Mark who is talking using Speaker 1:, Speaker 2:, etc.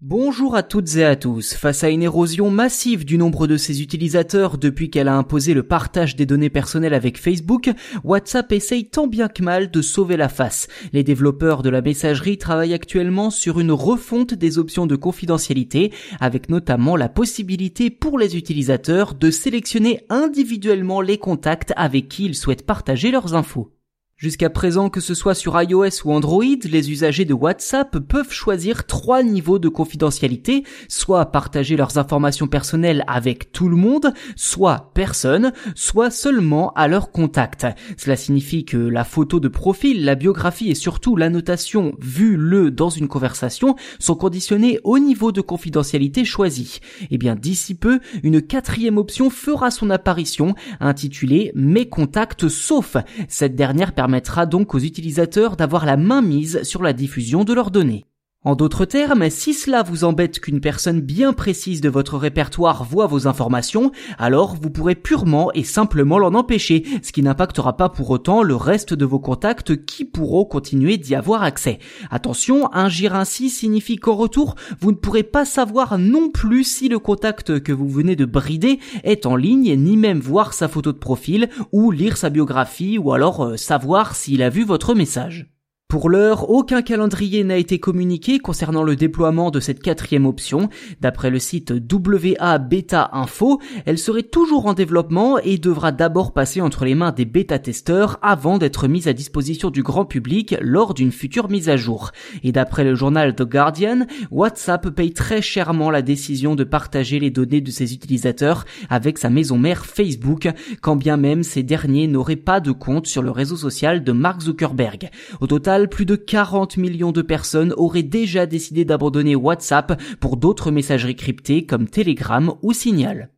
Speaker 1: Bonjour à toutes et à tous. Face à une érosion massive du nombre de ses utilisateurs depuis qu'elle a imposé le partage des données personnelles avec Facebook, WhatsApp essaye tant bien que mal de sauver la face. Les développeurs de la messagerie travaillent actuellement sur une refonte des options de confidentialité, avec notamment la possibilité pour les utilisateurs de sélectionner individuellement les contacts avec qui ils souhaitent partager leurs infos. Jusqu'à présent, que ce soit sur iOS ou Android, les usagers de WhatsApp peuvent choisir trois niveaux de confidentialité, soit partager leurs informations personnelles avec tout le monde, soit personne, soit seulement à leur contact. Cela signifie que la photo de profil, la biographie et surtout l'annotation vue-le dans une conversation sont conditionnées au niveau de confidentialité choisi. Et eh bien d'ici peu, une quatrième option fera son apparition, intitulée Mes contacts sauf. Cette dernière permettra donc aux utilisateurs d'avoir la main mise sur la diffusion de leurs données. En d'autres termes, si cela vous embête qu'une personne bien précise de votre répertoire voit vos informations, alors vous pourrez purement et simplement l'en empêcher, ce qui n'impactera pas pour autant le reste de vos contacts qui pourront continuer d'y avoir accès. Attention, agir ainsi signifie qu'en retour, vous ne pourrez pas savoir non plus si le contact que vous venez de brider est en ligne, ni même voir sa photo de profil, ou lire sa biographie, ou alors euh, savoir s'il a vu votre message. Pour l'heure, aucun calendrier n'a été communiqué concernant le déploiement de cette quatrième option. D'après le site WA Beta Info, elle serait toujours en développement et devra d'abord passer entre les mains des bêta-testeurs avant d'être mise à disposition du grand public lors d'une future mise à jour. Et d'après le journal The Guardian, WhatsApp paye très chèrement la décision de partager les données de ses utilisateurs avec sa maison mère Facebook, quand bien même ces derniers n'auraient pas de compte sur le réseau social de Mark Zuckerberg. Plus de 40 millions de personnes auraient déjà décidé d'abandonner WhatsApp pour d'autres messageries cryptées comme Telegram ou Signal.